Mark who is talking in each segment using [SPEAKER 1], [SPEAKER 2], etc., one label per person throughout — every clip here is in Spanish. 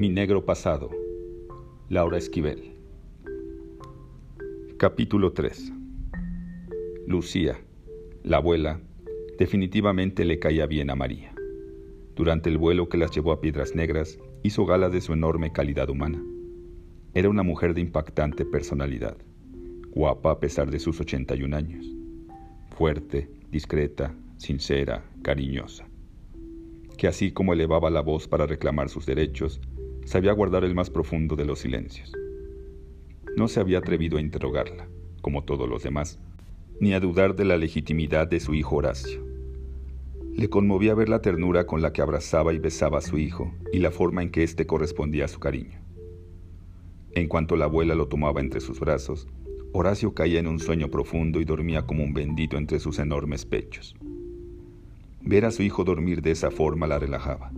[SPEAKER 1] Mi negro pasado. Laura Esquivel. Capítulo 3. Lucía, la abuela, definitivamente le caía bien a María. Durante el vuelo que las llevó a Piedras Negras, hizo gala de su enorme calidad humana. Era una mujer de impactante personalidad, guapa a pesar de sus 81 años, fuerte, discreta, sincera, cariñosa que así como elevaba la voz para reclamar sus derechos, sabía guardar el más profundo de los silencios. No se había atrevido a interrogarla, como todos los demás, ni a dudar de la legitimidad de su hijo Horacio. Le conmovía ver la ternura con la que abrazaba y besaba a su hijo y la forma en que éste correspondía a su cariño. En cuanto la abuela lo tomaba entre sus brazos, Horacio caía en un sueño profundo y dormía como un bendito entre sus enormes pechos. Ver a su hijo dormir de esa forma la relajaba.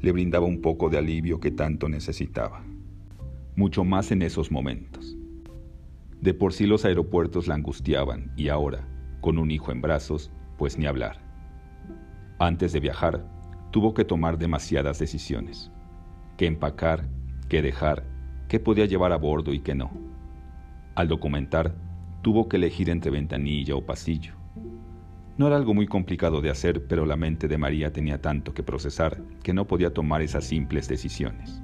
[SPEAKER 1] Le brindaba un poco de alivio que tanto necesitaba. Mucho más en esos momentos. De por sí los aeropuertos la angustiaban y ahora, con un hijo en brazos, pues ni hablar. Antes de viajar, tuvo que tomar demasiadas decisiones. Qué empacar, qué dejar, qué podía llevar a bordo y qué no. Al documentar, tuvo que elegir entre ventanilla o pasillo no era algo muy complicado de hacer, pero la mente de María tenía tanto que procesar que no podía tomar esas simples decisiones.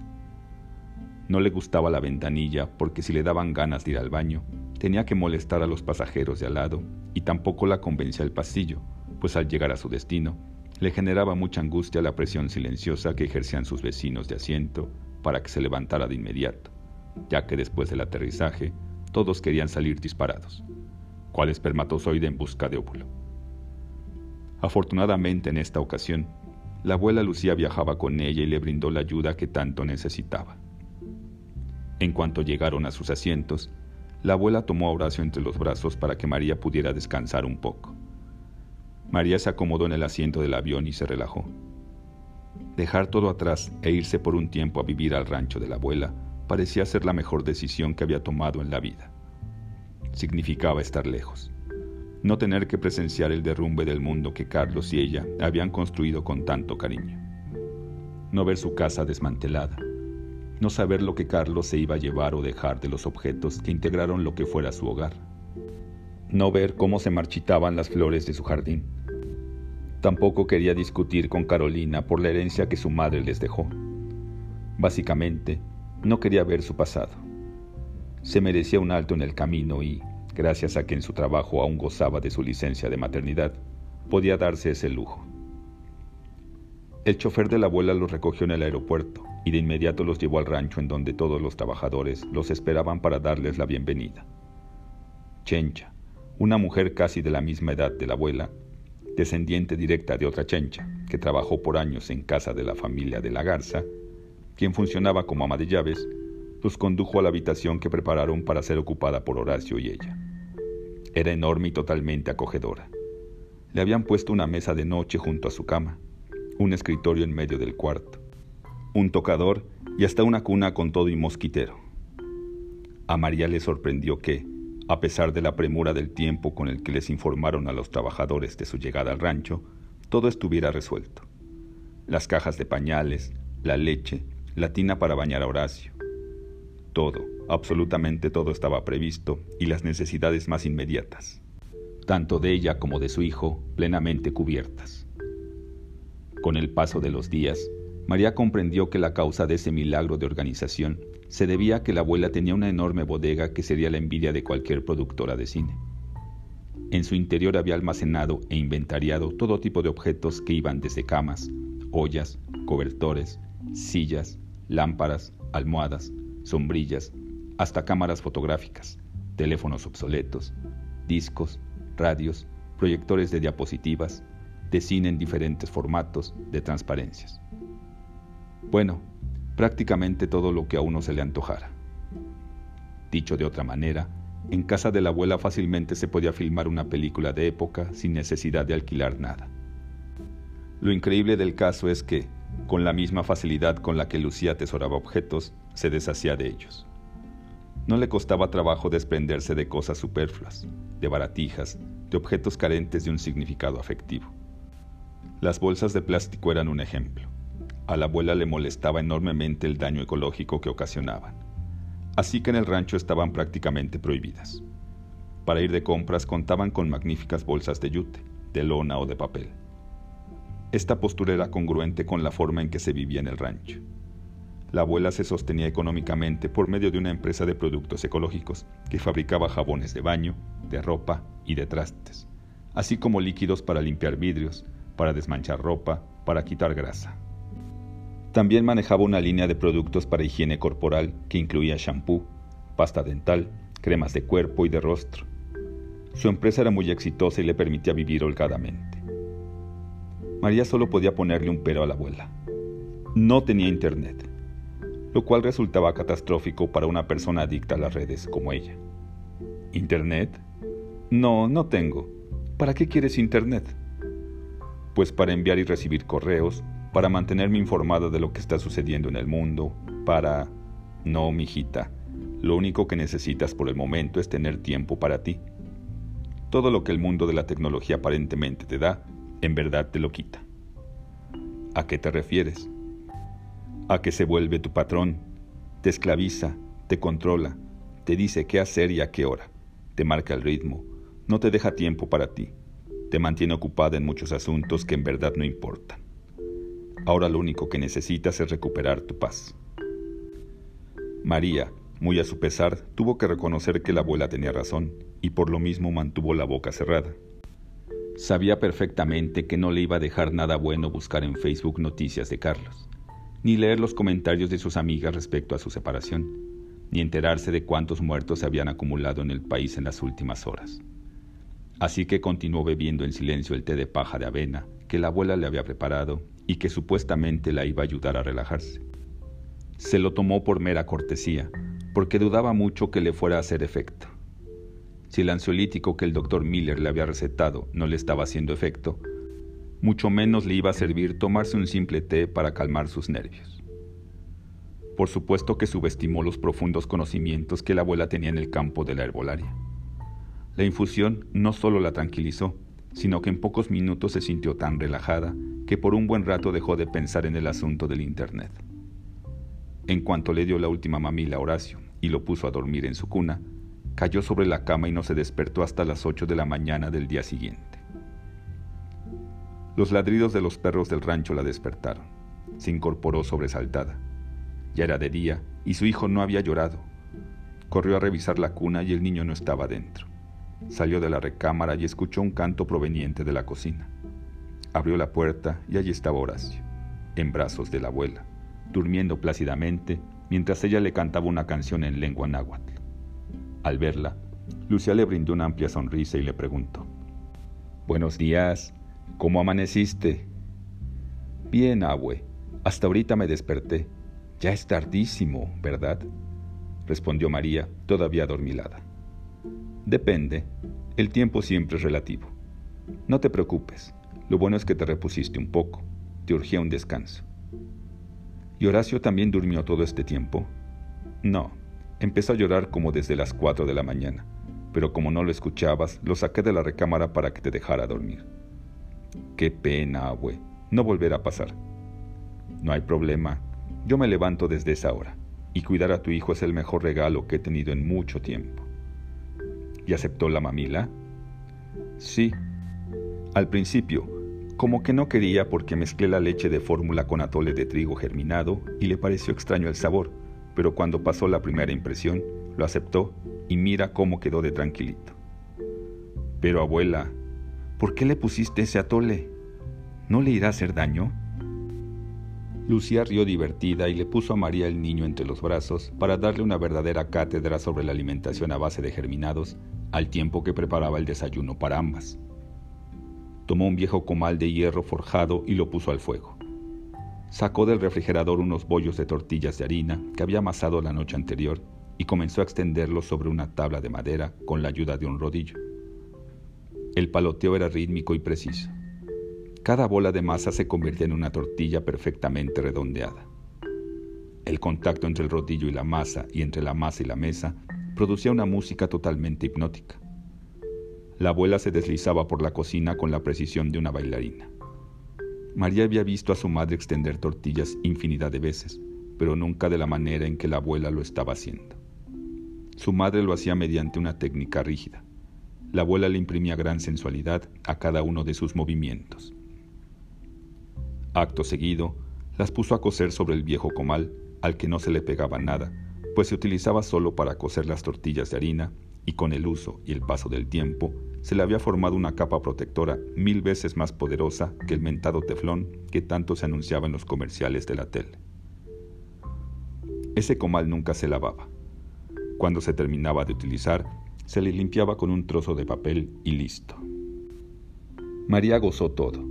[SPEAKER 1] No le gustaba la ventanilla porque si le daban ganas de ir al baño, tenía que molestar a los pasajeros de al lado y tampoco la convencía el pasillo, pues al llegar a su destino, le generaba mucha angustia la presión silenciosa que ejercían sus vecinos de asiento para que se levantara de inmediato, ya que después del aterrizaje todos querían salir disparados. ¿Cuál espermatozoide en busca de óvulo? Afortunadamente en esta ocasión, la abuela Lucía viajaba con ella y le brindó la ayuda que tanto necesitaba. En cuanto llegaron a sus asientos, la abuela tomó a Horacio entre los brazos para que María pudiera descansar un poco. María se acomodó en el asiento del avión y se relajó. Dejar todo atrás e irse por un tiempo a vivir al rancho de la abuela parecía ser la mejor decisión que había tomado en la vida. Significaba estar lejos no tener que presenciar el derrumbe del mundo que Carlos y ella habían construido con tanto cariño. No ver su casa desmantelada. No saber lo que Carlos se iba a llevar o dejar de los objetos que integraron lo que fuera su hogar. No ver cómo se marchitaban las flores de su jardín. Tampoco quería discutir con Carolina por la herencia que su madre les dejó. Básicamente, no quería ver su pasado. Se merecía un alto en el camino y, gracias a que en su trabajo aún gozaba de su licencia de maternidad, podía darse ese lujo. El chofer de la abuela los recogió en el aeropuerto y de inmediato los llevó al rancho en donde todos los trabajadores los esperaban para darles la bienvenida. Chencha, una mujer casi de la misma edad de la abuela, descendiente directa de otra chencha, que trabajó por años en casa de la familia de la Garza, quien funcionaba como ama de llaves, los condujo a la habitación que prepararon para ser ocupada por Horacio y ella. Era enorme y totalmente acogedora. Le habían puesto una mesa de noche junto a su cama, un escritorio en medio del cuarto, un tocador y hasta una cuna con todo y mosquitero. A María le sorprendió que, a pesar de la premura del tiempo con el que les informaron a los trabajadores de su llegada al rancho, todo estuviera resuelto. Las cajas de pañales, la leche, la tina para bañar a Horacio, todo, absolutamente todo estaba previsto y las necesidades más inmediatas, tanto de ella como de su hijo, plenamente cubiertas. Con el paso de los días, María comprendió que la causa de ese milagro de organización se debía a que la abuela tenía una enorme bodega que sería la envidia de cualquier productora de cine. En su interior había almacenado e inventariado todo tipo de objetos que iban desde camas, ollas, cobertores, sillas, lámparas, almohadas, sombrillas, hasta cámaras fotográficas, teléfonos obsoletos, discos, radios, proyectores de diapositivas, de cine en diferentes formatos, de transparencias. Bueno, prácticamente todo lo que a uno se le antojara. Dicho de otra manera, en casa de la abuela fácilmente se podía filmar una película de época sin necesidad de alquilar nada. Lo increíble del caso es que, con la misma facilidad con la que Lucía atesoraba objetos, se deshacía de ellos. No le costaba trabajo desprenderse de cosas superfluas, de baratijas, de objetos carentes de un significado afectivo. Las bolsas de plástico eran un ejemplo. A la abuela le molestaba enormemente el daño ecológico que ocasionaban, así que en el rancho estaban prácticamente prohibidas. Para ir de compras contaban con magníficas bolsas de yute, de lona o de papel. Esta postura era congruente con la forma en que se vivía en el rancho. La abuela se sostenía económicamente por medio de una empresa de productos ecológicos que fabricaba jabones de baño, de ropa y de trastes, así como líquidos para limpiar vidrios, para desmanchar ropa, para quitar grasa. También manejaba una línea de productos para higiene corporal que incluía shampoo, pasta dental, cremas de cuerpo y de rostro, su empresa era muy exitosa y le permitía vivir holgadamente. María solo podía ponerle un pero a la abuela. No tenía internet, lo cual resultaba catastrófico para una persona adicta a las redes como ella. ¿Internet? No, no tengo. ¿Para qué quieres internet? Pues para enviar y recibir correos, para mantenerme informada de lo que está sucediendo en el mundo, para... No, mijita. Lo único que necesitas por el momento es tener tiempo para ti. Todo lo que el mundo de la tecnología aparentemente te da, en verdad te lo quita. ¿A qué te refieres? A que se vuelve tu patrón, te esclaviza, te controla, te dice qué hacer y a qué hora, te marca el ritmo, no te deja tiempo para ti, te mantiene ocupada en muchos asuntos que en verdad no importan. Ahora lo único que necesitas es recuperar tu paz. María, muy a su pesar, tuvo que reconocer que la abuela tenía razón y por lo mismo mantuvo la boca cerrada. Sabía perfectamente que no le iba a dejar nada bueno buscar en Facebook noticias de Carlos, ni leer los comentarios de sus amigas respecto a su separación, ni enterarse de cuántos muertos se habían acumulado en el país en las últimas horas. Así que continuó bebiendo en silencio el té de paja de avena que la abuela le había preparado y que supuestamente la iba a ayudar a relajarse. Se lo tomó por mera cortesía, porque dudaba mucho que le fuera a hacer efecto. Si el ansiolítico que el doctor Miller le había recetado no le estaba haciendo efecto, mucho menos le iba a servir tomarse un simple té para calmar sus nervios. Por supuesto que subestimó los profundos conocimientos que la abuela tenía en el campo de la herbolaria. La infusión no solo la tranquilizó, sino que en pocos minutos se sintió tan relajada que por un buen rato dejó de pensar en el asunto del Internet. En cuanto le dio la última mamila a Horacio y lo puso a dormir en su cuna, cayó sobre la cama y no se despertó hasta las 8 de la mañana del día siguiente. Los ladridos de los perros del rancho la despertaron. Se incorporó sobresaltada. Ya era de día y su hijo no había llorado. Corrió a revisar la cuna y el niño no estaba dentro. Salió de la recámara y escuchó un canto proveniente de la cocina. Abrió la puerta y allí estaba Horacio, en brazos de la abuela durmiendo plácidamente mientras ella le cantaba una canción en lengua náhuatl. Al verla, Lucia le brindó una amplia sonrisa y le preguntó, Buenos días, ¿cómo amaneciste? Bien, abue, hasta ahorita me desperté. Ya es tardísimo, ¿verdad? respondió María, todavía adormilada. Depende, el tiempo siempre es relativo. No te preocupes, lo bueno es que te repusiste un poco, te urgía un descanso. ¿Y Horacio también durmió todo este tiempo? No, empezó a llorar como desde las cuatro de la mañana, pero como no lo escuchabas, lo saqué de la recámara para que te dejara dormir. Qué pena, abue, no volverá a pasar. No hay problema, yo me levanto desde esa hora, y cuidar a tu hijo es el mejor regalo que he tenido en mucho tiempo. ¿Y aceptó la mamila? Sí. Al principio, como que no quería porque mezclé la leche de fórmula con atole de trigo germinado y le pareció extraño el sabor, pero cuando pasó la primera impresión, lo aceptó y mira cómo quedó de tranquilito. Pero abuela, ¿por qué le pusiste ese atole? ¿No le irá a hacer daño? Lucía rió divertida y le puso a María el niño entre los brazos para darle una verdadera cátedra sobre la alimentación a base de germinados al tiempo que preparaba el desayuno para ambas. Tomó un viejo comal de hierro forjado y lo puso al fuego. Sacó del refrigerador unos bollos de tortillas de harina que había amasado la noche anterior y comenzó a extenderlos sobre una tabla de madera con la ayuda de un rodillo. El paloteo era rítmico y preciso. Cada bola de masa se convertía en una tortilla perfectamente redondeada. El contacto entre el rodillo y la masa y entre la masa y la mesa producía una música totalmente hipnótica. La abuela se deslizaba por la cocina con la precisión de una bailarina. María había visto a su madre extender tortillas infinidad de veces, pero nunca de la manera en que la abuela lo estaba haciendo. Su madre lo hacía mediante una técnica rígida. La abuela le imprimía gran sensualidad a cada uno de sus movimientos. Acto seguido, las puso a coser sobre el viejo comal, al que no se le pegaba nada, pues se utilizaba solo para cocer las tortillas de harina y con el uso y el paso del tiempo se le había formado una capa protectora mil veces más poderosa que el mentado teflón que tanto se anunciaba en los comerciales de la tele. Ese comal nunca se lavaba. Cuando se terminaba de utilizar, se le limpiaba con un trozo de papel y listo. María gozó todo.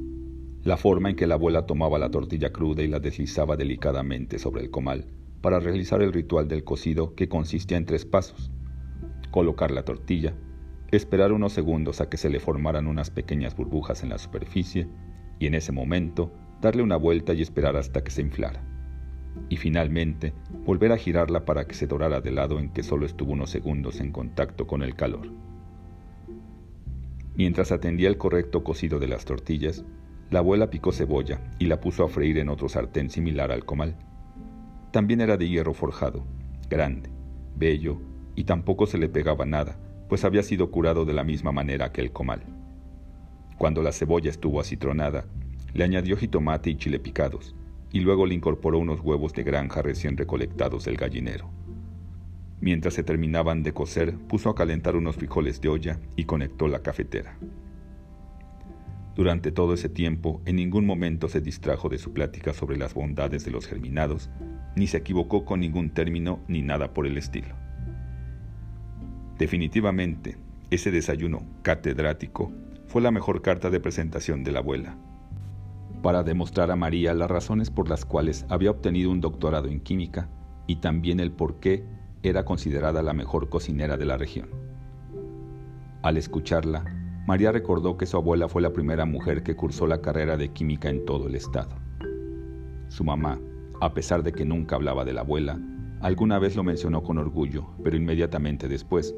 [SPEAKER 1] La forma en que la abuela tomaba la tortilla cruda y la deslizaba delicadamente sobre el comal para realizar el ritual del cocido que consistía en tres pasos. Colocar la tortilla, esperar unos segundos a que se le formaran unas pequeñas burbujas en la superficie y en ese momento darle una vuelta y esperar hasta que se inflara. Y finalmente volver a girarla para que se dorara del lado en que solo estuvo unos segundos en contacto con el calor. Mientras atendía el correcto cocido de las tortillas, la abuela picó cebolla y la puso a freír en otro sartén similar al comal. También era de hierro forjado, grande, bello, y tampoco se le pegaba nada, pues había sido curado de la misma manera que el comal. Cuando la cebolla estuvo acitronada, le añadió jitomate y chile picados, y luego le incorporó unos huevos de granja recién recolectados del gallinero. Mientras se terminaban de cocer, puso a calentar unos frijoles de olla y conectó la cafetera. Durante todo ese tiempo, en ningún momento se distrajo de su plática sobre las bondades de los germinados, ni se equivocó con ningún término ni nada por el estilo. Definitivamente, ese desayuno catedrático fue la mejor carta de presentación de la abuela, para demostrar a María las razones por las cuales había obtenido un doctorado en química y también el por qué era considerada la mejor cocinera de la región. Al escucharla, María recordó que su abuela fue la primera mujer que cursó la carrera de química en todo el estado. Su mamá, a pesar de que nunca hablaba de la abuela, alguna vez lo mencionó con orgullo, pero inmediatamente después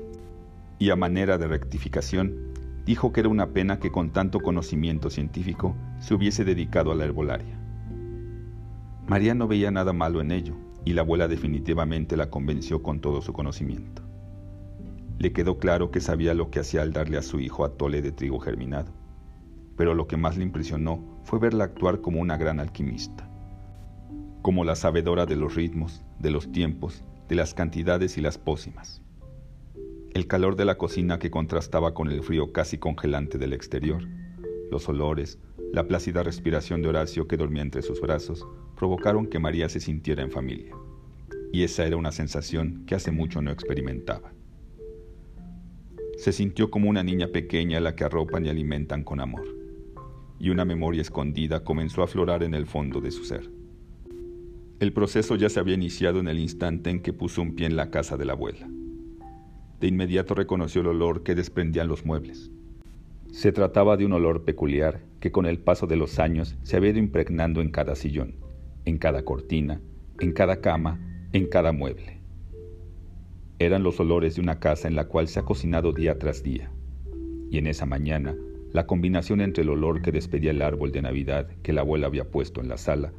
[SPEAKER 1] y a manera de rectificación, dijo que era una pena que con tanto conocimiento científico se hubiese dedicado a la herbolaria. María no veía nada malo en ello, y la abuela definitivamente la convenció con todo su conocimiento. Le quedó claro que sabía lo que hacía al darle a su hijo atole de trigo germinado, pero lo que más le impresionó fue verla actuar como una gran alquimista, como la sabedora de los ritmos, de los tiempos, de las cantidades y las pócimas el calor de la cocina que contrastaba con el frío casi congelante del exterior, los olores, la plácida respiración de Horacio que dormía entre sus brazos, provocaron que María se sintiera en familia. Y esa era una sensación que hace mucho no experimentaba. Se sintió como una niña pequeña a la que arropan y alimentan con amor. Y una memoria escondida comenzó a aflorar en el fondo de su ser. El proceso ya se había iniciado en el instante en que puso un pie en la casa de la abuela. De inmediato reconoció el olor que desprendían los muebles. Se trataba de un olor peculiar que con el paso de los años se había ido impregnando en cada sillón, en cada cortina, en cada cama, en cada mueble. Eran los olores de una casa en la cual se ha cocinado día tras día. Y en esa mañana, la combinación entre el olor que despedía el árbol de Navidad que la abuela había puesto en la sala,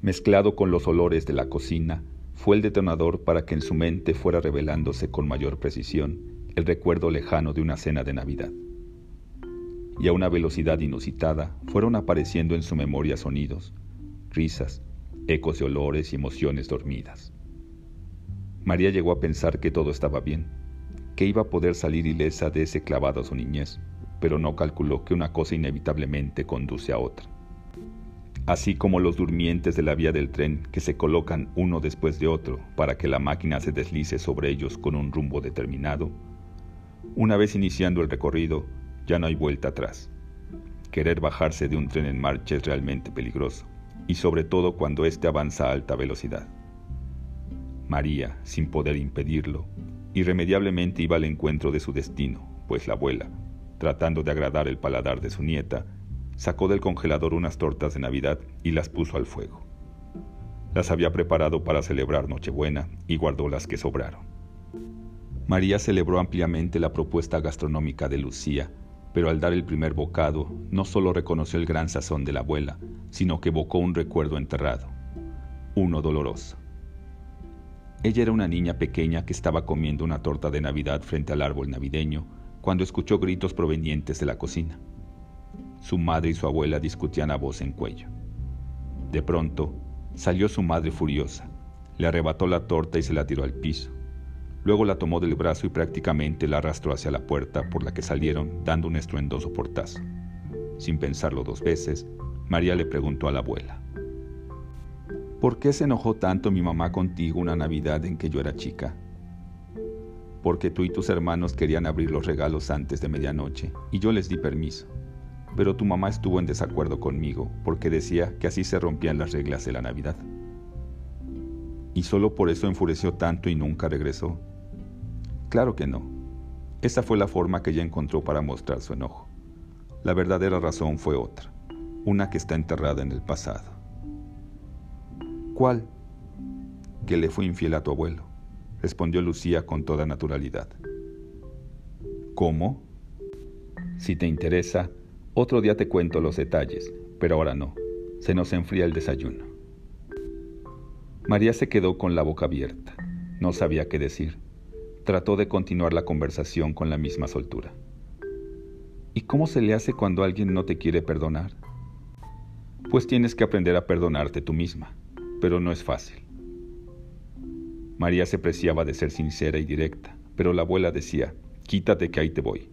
[SPEAKER 1] mezclado con los olores de la cocina, fue el detonador para que en su mente fuera revelándose con mayor precisión el recuerdo lejano de una cena de Navidad. Y a una velocidad inusitada fueron apareciendo en su memoria sonidos, risas, ecos de olores y emociones dormidas. María llegó a pensar que todo estaba bien, que iba a poder salir ilesa de ese clavado a su niñez, pero no calculó que una cosa inevitablemente conduce a otra así como los durmientes de la vía del tren que se colocan uno después de otro para que la máquina se deslice sobre ellos con un rumbo determinado, una vez iniciando el recorrido ya no hay vuelta atrás. Querer bajarse de un tren en marcha es realmente peligroso, y sobre todo cuando éste avanza a alta velocidad. María, sin poder impedirlo, irremediablemente iba al encuentro de su destino, pues la abuela, tratando de agradar el paladar de su nieta, sacó del congelador unas tortas de Navidad y las puso al fuego. Las había preparado para celebrar Nochebuena y guardó las que sobraron. María celebró ampliamente la propuesta gastronómica de Lucía pero al dar el primer bocado no solo reconoció el gran sazón de la abuela, sino que evocó un recuerdo enterrado, uno doloroso. Ella era una niña pequeña que estaba comiendo una torta de Navidad frente al árbol navideño cuando escuchó gritos provenientes de la cocina. Su madre y su abuela discutían a voz en cuello. De pronto, salió su madre furiosa, le arrebató la torta y se la tiró al piso. Luego la tomó del brazo y prácticamente la arrastró hacia la puerta por la que salieron dando un estruendoso portazo. Sin pensarlo dos veces, María le preguntó a la abuela. ¿Por qué se enojó tanto mi mamá contigo una Navidad en que yo era chica? Porque tú y tus hermanos querían abrir los regalos antes de medianoche y yo les di permiso. Pero tu mamá estuvo en desacuerdo conmigo porque decía que así se rompían las reglas de la Navidad. ¿Y solo por eso enfureció tanto y nunca regresó? Claro que no. Esa fue la forma que ella encontró para mostrar su enojo. La verdadera razón fue otra, una que está enterrada en el pasado. ¿Cuál? Que le fue infiel a tu abuelo, respondió Lucía con toda naturalidad. ¿Cómo? Si te interesa, otro día te cuento los detalles, pero ahora no. Se nos enfría el desayuno. María se quedó con la boca abierta. No sabía qué decir trató de continuar la conversación con la misma soltura. ¿Y cómo se le hace cuando alguien no te quiere perdonar? Pues tienes que aprender a perdonarte tú misma, pero no es fácil. María se preciaba de ser sincera y directa, pero la abuela decía, quítate que ahí te voy.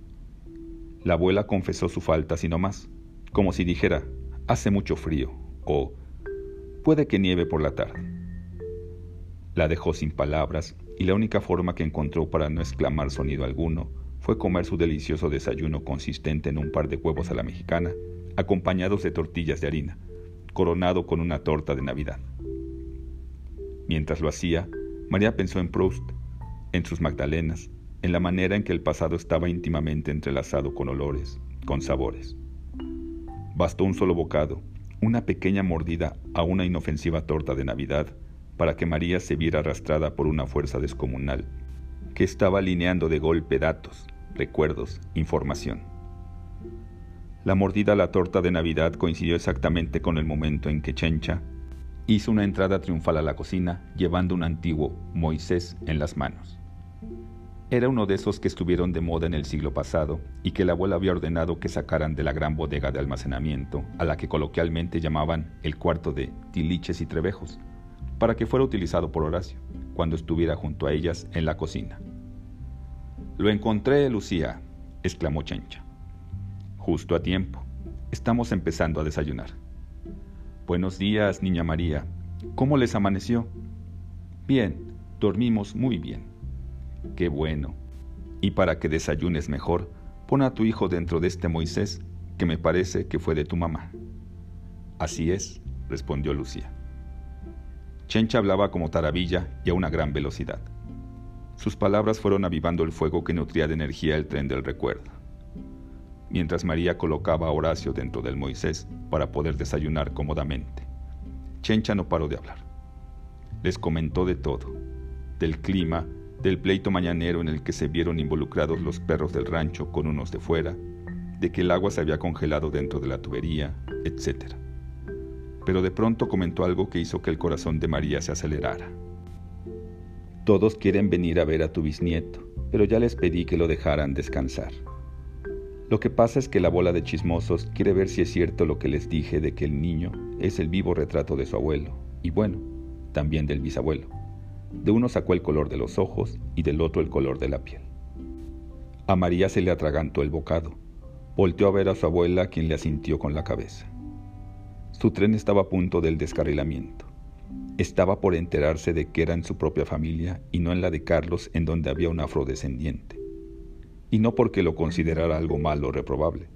[SPEAKER 1] La abuela confesó su falta sino más, como si dijera, hace mucho frío, o puede que nieve por la tarde. La dejó sin palabras y la única forma que encontró para no exclamar sonido alguno fue comer su delicioso desayuno consistente en un par de huevos a la mexicana, acompañados de tortillas de harina, coronado con una torta de Navidad. Mientras lo hacía, María pensó en Proust, en sus Magdalenas, en la manera en que el pasado estaba íntimamente entrelazado con olores, con sabores. Bastó un solo bocado, una pequeña mordida a una inofensiva torta de Navidad, para que María se viera arrastrada por una fuerza descomunal, que estaba alineando de golpe datos, recuerdos, información. La mordida a la torta de Navidad coincidió exactamente con el momento en que Chencha hizo una entrada triunfal a la cocina llevando un antiguo Moisés en las manos. Era uno de esos que estuvieron de moda en el siglo pasado y que la abuela había ordenado que sacaran de la gran bodega de almacenamiento, a la que coloquialmente llamaban el cuarto de tiliches y trebejos, para que fuera utilizado por Horacio cuando estuviera junto a ellas en la cocina. Lo encontré, Lucía, exclamó Chencha. Justo a tiempo. Estamos empezando a desayunar. Buenos días, niña María. ¿Cómo les amaneció? Bien, dormimos muy bien. Qué bueno. Y para que desayunes mejor, pon a tu hijo dentro de este Moisés, que me parece que fue de tu mamá. Así es, respondió Lucía. Chencha hablaba como taravilla y a una gran velocidad. Sus palabras fueron avivando el fuego que nutría de energía el tren del recuerdo. Mientras María colocaba a Horacio dentro del Moisés para poder desayunar cómodamente, Chencha no paró de hablar. Les comentó de todo, del clima, del pleito mañanero en el que se vieron involucrados los perros del rancho con unos de fuera, de que el agua se había congelado dentro de la tubería, etc pero de pronto comentó algo que hizo que el corazón de María se acelerara. Todos quieren venir a ver a tu bisnieto, pero ya les pedí que lo dejaran descansar. Lo que pasa es que la bola de chismosos quiere ver si es cierto lo que les dije de que el niño es el vivo retrato de su abuelo, y bueno, también del bisabuelo. De uno sacó el color de los ojos y del otro el color de la piel. A María se le atragantó el bocado. Volteó a ver a su abuela, quien le asintió con la cabeza. Su tren estaba a punto del descarrilamiento. Estaba por enterarse de que era en su propia familia y no en la de Carlos en donde había un afrodescendiente. Y no porque lo considerara algo malo o reprobable.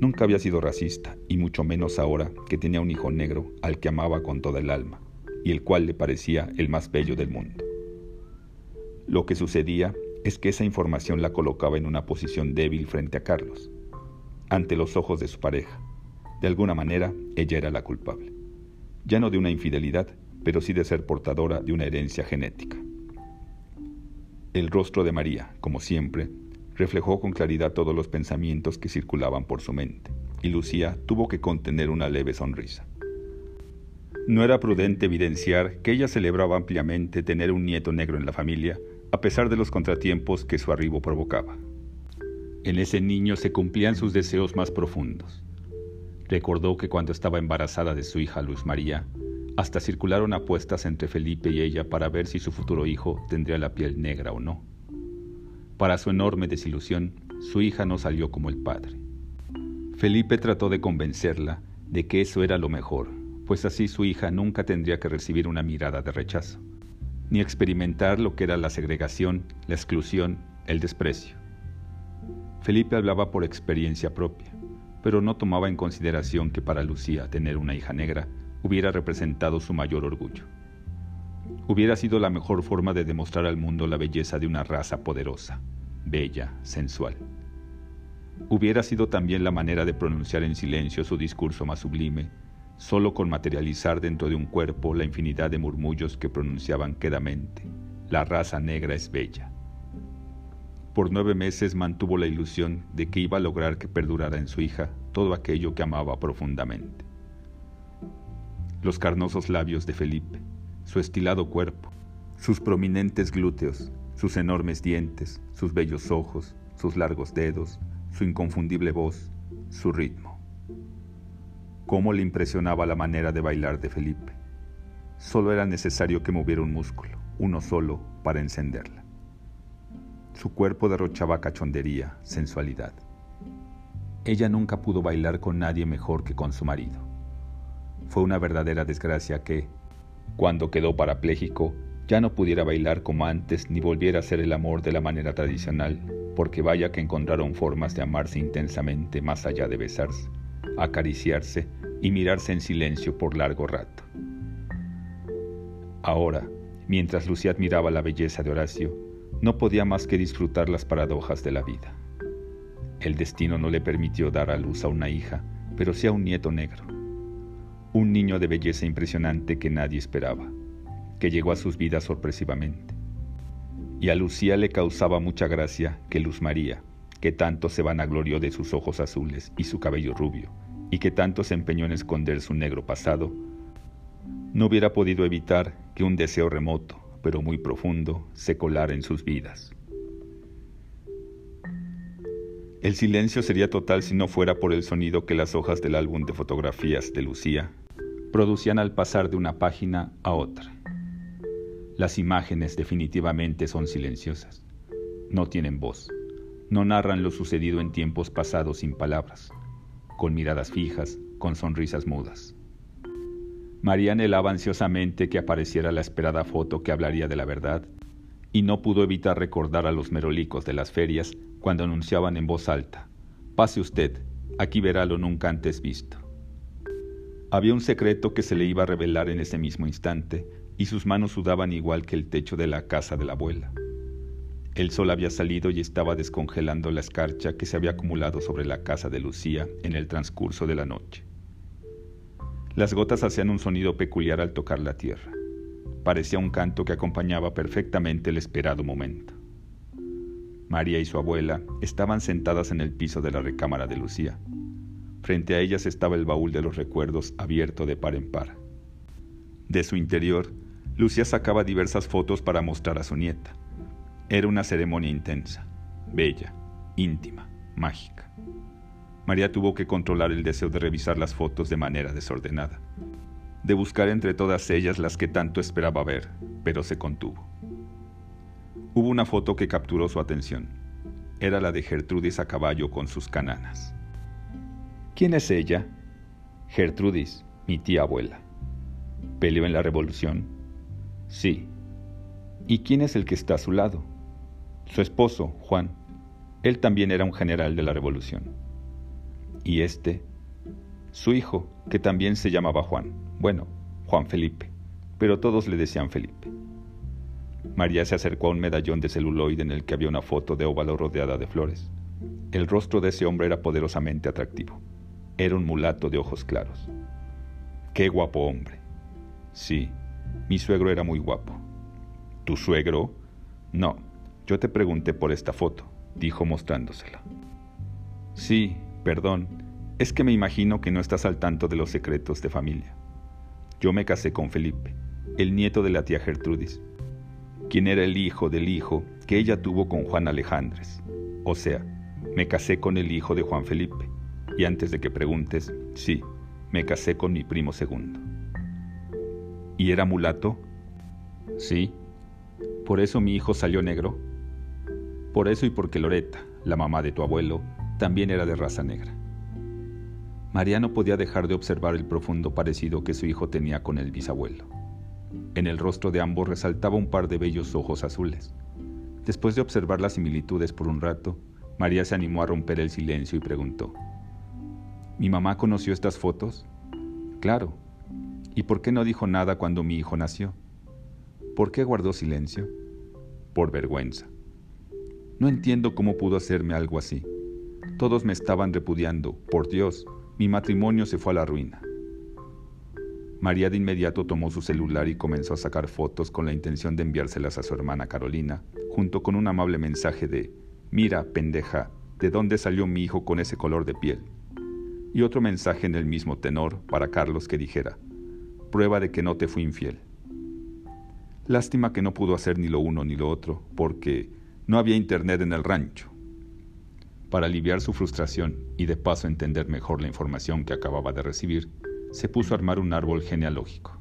[SPEAKER 1] Nunca había sido racista, y mucho menos ahora que tenía un hijo negro al que amaba con toda el alma, y el cual le parecía el más bello del mundo. Lo que sucedía es que esa información la colocaba en una posición débil frente a Carlos, ante los ojos de su pareja de alguna manera, ella era la culpable. Ya no de una infidelidad, pero sí de ser portadora de una herencia genética. El rostro de María, como siempre, reflejó con claridad todos los pensamientos que circulaban por su mente, y Lucía tuvo que contener una leve sonrisa. No era prudente evidenciar que ella celebraba ampliamente tener un nieto negro en la familia, a pesar de los contratiempos que su arribo provocaba. En ese niño se cumplían sus deseos más profundos. Recordó que cuando estaba embarazada de su hija Luz María, hasta circularon apuestas entre Felipe y ella para ver si su futuro hijo tendría la piel negra o no. Para su enorme desilusión, su hija no salió como el padre. Felipe trató de convencerla de que eso era lo mejor, pues así su hija nunca tendría que recibir una mirada de rechazo, ni experimentar lo que era la segregación, la exclusión, el desprecio. Felipe hablaba por experiencia propia, pero no tomaba en consideración que para Lucía tener una hija negra hubiera representado su mayor orgullo. Hubiera sido la mejor forma de demostrar al mundo la belleza de una raza poderosa, bella, sensual. Hubiera sido también la manera de pronunciar en silencio su discurso más sublime solo con materializar dentro de un cuerpo la infinidad de murmullos que pronunciaban quedamente, la raza negra es bella. Por nueve meses mantuvo la ilusión de que iba a lograr que perdurara en su hija todo aquello que amaba profundamente. Los carnosos labios de Felipe, su estilado cuerpo, sus prominentes glúteos, sus enormes dientes, sus bellos ojos, sus largos dedos, su inconfundible voz, su ritmo cómo le impresionaba la manera de bailar de Felipe. Solo era necesario que moviera un músculo, uno solo, para encenderla. Su cuerpo derrochaba cachondería, sensualidad. Ella nunca pudo bailar con nadie mejor que con su marido. Fue una verdadera desgracia que, cuando quedó parapléjico, ya no pudiera bailar como antes ni volviera a ser el amor de la manera tradicional, porque vaya que encontraron formas de amarse intensamente más allá de besarse acariciarse y mirarse en silencio por largo rato. Ahora, mientras Lucía admiraba la belleza de Horacio, no podía más que disfrutar las paradojas de la vida. El destino no le permitió dar a luz a una hija, pero sí a un nieto negro. Un niño de belleza impresionante que nadie esperaba, que llegó a sus vidas sorpresivamente. Y a Lucía le causaba mucha gracia que Luz María, que tanto se vanaglorió de sus ojos azules y su cabello rubio, y que tanto se empeñó en esconder su negro pasado, no hubiera podido evitar que un deseo remoto, pero muy profundo, se colara en sus vidas. El silencio sería total si no fuera por el sonido que las hojas del álbum de fotografías de Lucía producían al pasar de una página a otra. Las imágenes definitivamente son silenciosas, no tienen voz no narran lo sucedido en tiempos pasados sin palabras, con miradas fijas, con sonrisas mudas. María anhelaba ansiosamente que apareciera la esperada foto que hablaría de la verdad, y no pudo evitar recordar a los merolicos de las ferias cuando anunciaban en voz alta, Pase usted, aquí verá lo nunca antes visto. Había un secreto que se le iba a revelar en ese mismo instante, y sus manos sudaban igual que el techo de la casa de la abuela. El sol había salido y estaba descongelando la escarcha que se había acumulado sobre la casa de Lucía en el transcurso de la noche. Las gotas hacían un sonido peculiar al tocar la tierra. Parecía un canto que acompañaba perfectamente el esperado momento. María y su abuela estaban sentadas en el piso de la recámara de Lucía. Frente a ellas estaba el baúl de los recuerdos abierto de par en par. De su interior, Lucía sacaba diversas fotos para mostrar a su nieta. Era una ceremonia intensa, bella, íntima, mágica. María tuvo que controlar el deseo de revisar las fotos de manera desordenada, de buscar entre todas ellas las que tanto esperaba ver, pero se contuvo. Hubo una foto que capturó su atención. Era la de Gertrudis a caballo con sus cananas. ¿Quién es ella? Gertrudis, mi tía abuela. ¿Peleó en la revolución? Sí. ¿Y quién es el que está a su lado? Su esposo, Juan, él también era un general de la revolución. Y este, su hijo, que también se llamaba Juan, bueno, Juan Felipe, pero todos le decían Felipe. María se acercó a un medallón de celuloide en el que había una foto de óvalo rodeada de flores. El rostro de ese hombre era poderosamente atractivo. Era un mulato de ojos claros. Qué guapo hombre. Sí, mi suegro era muy guapo. ¿Tu suegro? No, yo te pregunté por esta foto, dijo mostrándosela. Sí, perdón, es que me imagino que no estás al tanto de los secretos de familia. Yo me casé con Felipe, el nieto de la tía Gertrudis, quien era el hijo del hijo que ella tuvo con Juan Alejandres. O sea, me casé con el hijo de Juan Felipe. Y antes de que preguntes, sí, me casé con mi primo segundo. ¿Y era mulato? Sí. ¿Por eso mi hijo salió negro? Por eso y porque Loreta, la mamá de tu abuelo, también era de raza negra. María no podía dejar de observar el profundo parecido que su hijo tenía con el bisabuelo. En el rostro de ambos resaltaba un par de bellos ojos azules. Después de observar las similitudes por un rato, María se animó a romper el silencio y preguntó, ¿Mi mamá conoció estas fotos? Claro. ¿Y por qué no dijo nada cuando mi hijo nació? ¿Por qué guardó silencio? Por vergüenza. No entiendo cómo pudo hacerme algo así. Todos me estaban repudiando. Por Dios, mi matrimonio se fue a la ruina. María de inmediato tomó su celular y comenzó a sacar fotos con la intención de enviárselas a su hermana Carolina, junto con un amable mensaje de, mira, pendeja, ¿de dónde salió mi hijo con ese color de piel? Y otro mensaje en el mismo tenor para Carlos que dijera, prueba de que no te fui infiel. Lástima que no pudo hacer ni lo uno ni lo otro, porque no había internet en el rancho. Para aliviar su frustración y de paso entender mejor la información que acababa de recibir, se puso a armar un árbol genealógico.